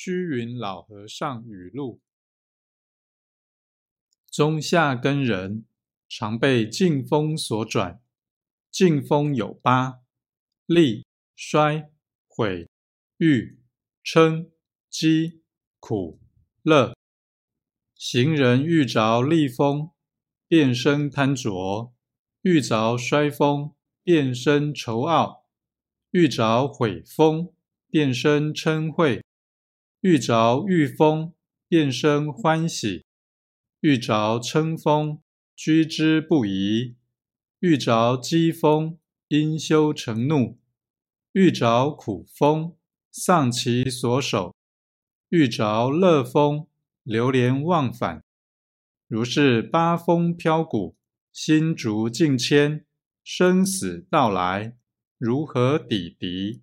虚云老和尚语录：中下根人常被劲风所转，劲风有八：利、衰、毁、欲、嗔、饥、苦、乐。行人遇着利风，变生贪着；遇着衰风，变生愁傲；遇着毁风，变生嗔恚；遇着遇风，便生欢喜；遇着嗔风，居之不疑；遇着讥风，因修成怒；遇着苦风，丧其所守；遇着乐风，流连忘返，如是八风飘鼓，心逐境迁，生死到来，如何抵敌？